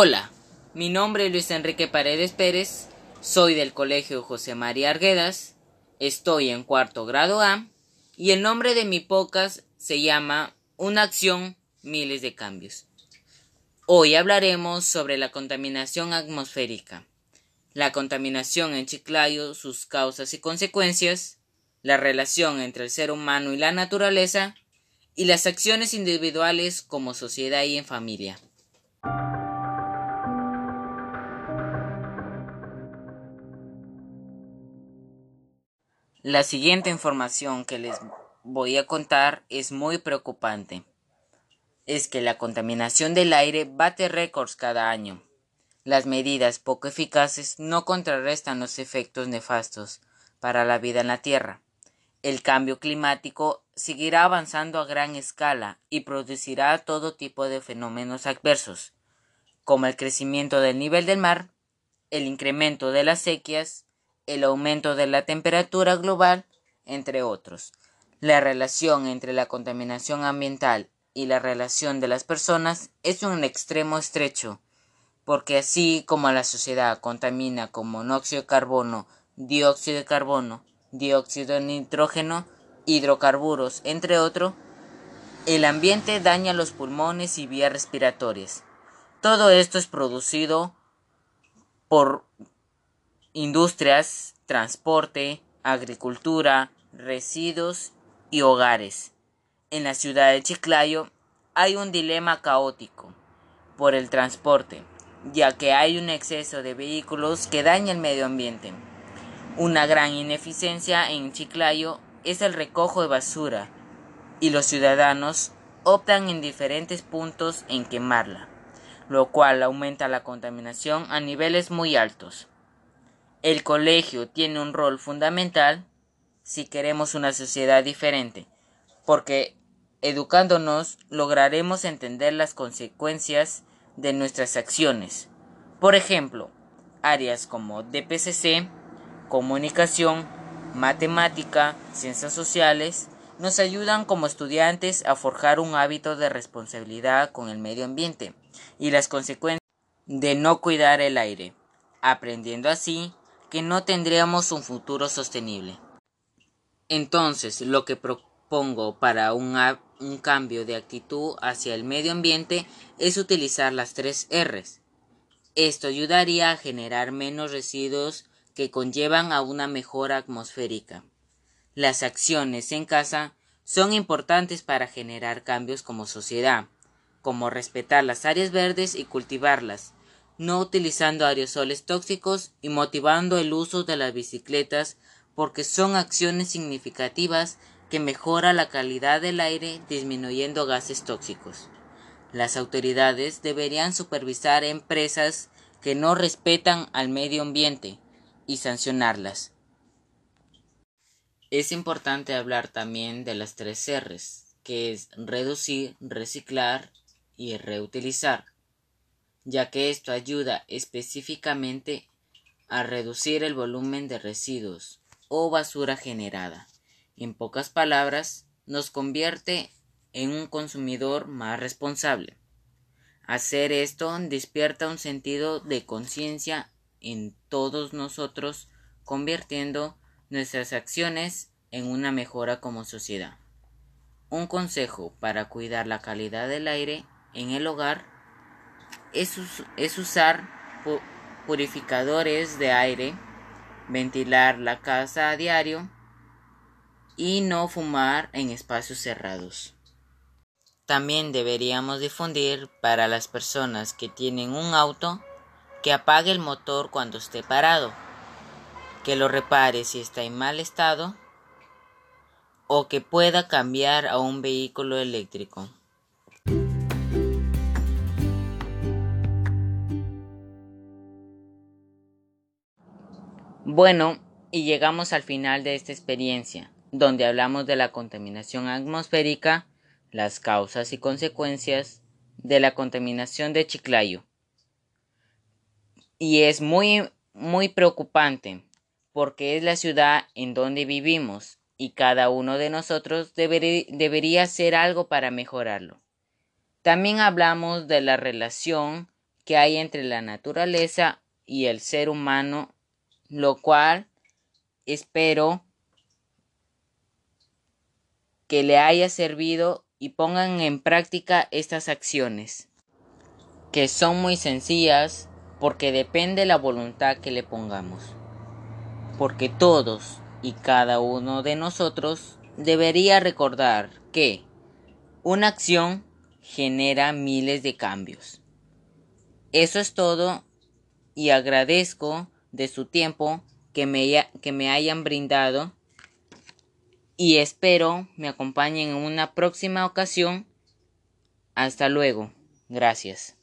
Hola, mi nombre es Luis Enrique Paredes Pérez, soy del Colegio José María Arguedas, estoy en cuarto grado A y el nombre de mi podcast se llama Una acción, miles de cambios. Hoy hablaremos sobre la contaminación atmosférica, la contaminación en Chiclayo, sus causas y consecuencias, la relación entre el ser humano y la naturaleza y las acciones individuales como sociedad y en familia. La siguiente información que les voy a contar es muy preocupante. Es que la contaminación del aire bate récords cada año. Las medidas poco eficaces no contrarrestan los efectos nefastos para la vida en la Tierra. El cambio climático seguirá avanzando a gran escala y producirá todo tipo de fenómenos adversos, como el crecimiento del nivel del mar, el incremento de las sequías, el aumento de la temperatura global, entre otros. La relación entre la contaminación ambiental y la relación de las personas es un extremo estrecho, porque así como la sociedad contamina con monóxido de carbono, dióxido de carbono, dióxido de nitrógeno, hidrocarburos, entre otros, el ambiente daña los pulmones y vías respiratorias. Todo esto es producido por industrias, transporte, agricultura, residuos y hogares. En la ciudad de Chiclayo hay un dilema caótico por el transporte, ya que hay un exceso de vehículos que daña el medio ambiente. Una gran ineficiencia en Chiclayo es el recojo de basura y los ciudadanos optan en diferentes puntos en quemarla, lo cual aumenta la contaminación a niveles muy altos. El colegio tiene un rol fundamental si queremos una sociedad diferente, porque educándonos lograremos entender las consecuencias de nuestras acciones. Por ejemplo, áreas como DPCC, comunicación, matemática, ciencias sociales, nos ayudan como estudiantes a forjar un hábito de responsabilidad con el medio ambiente y las consecuencias de no cuidar el aire, aprendiendo así que no tendríamos un futuro sostenible. Entonces, lo que propongo para un, un, cambio de actitud hacia el medio ambiente es utilizar las tres R's. Esto ayudaría a generar menos residuos que conllevan a una mejora atmosférica. Las acciones en casa son importantes para generar cambios como sociedad, como respetar las áreas verdes y cultivarlas, no utilizando aerosoles tóxicos y motivando el uso de las bicicletas porque son acciones significativas que mejora la calidad del aire disminuyendo gases tóxicos. Las autoridades deberían supervisar empresas que no respetan al medio ambiente y sancionarlas. Es importante hablar también de las tres R's, que es reducir, reciclar y reutilizar ya que esto ayuda específicamente a reducir el volumen de residuos o basura generada. En pocas palabras, nos convierte en un consumidor más responsable. Hacer esto despierta un sentido de conciencia en todos nosotros, convirtiendo nuestras acciones en una mejora como sociedad. Un consejo para cuidar la calidad del aire en el hogar es, usar purificadores de aire, ventilar la casa a diario y no fumar en espacios cerrados. También deberíamos difundir para las personas que tienen un auto que apague el motor cuando esté parado, que lo repare si está en mal estado o que pueda cambiar a un vehículo eléctrico. Bueno, y llegamos al final de esta experiencia, donde hablamos de la contaminación atmosférica, las causas y consecuencias de la contaminación de Chiclayo. Y es muy, muy preocupante, porque es la ciudad en donde vivimos y cada uno de nosotros debería hacer algo para mejorarlo. También hablamos de la relación que hay entre la naturaleza y el ser humano, lo cual espero que le haya servido y pongan en práctica estas acciones, que son muy sencillas porque depende la voluntad que le pongamos. Porque todos y cada uno de nosotros debería recordar que una acción genera miles de cambios. Eso es todo y agradezco de su tiempo que me, que me hayan brindado y espero me acompañen en una próxima ocasión. Hasta luego. Gracias.